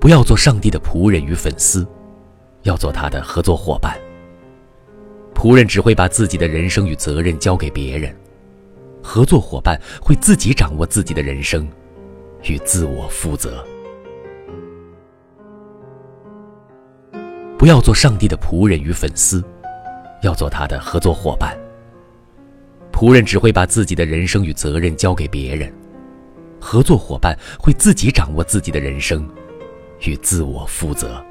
不要做上帝的仆人与粉丝，要做他的合作伙伴。仆人只会把自己的人生与责任交给别人，合作伙伴会自己掌握自己的人生，与自我负责。不要做上帝的仆人与粉丝，要做他的合作伙伴。仆人只会把自己的人生与责任交给别人，合作伙伴会自己掌握自己的人生，与自我负责。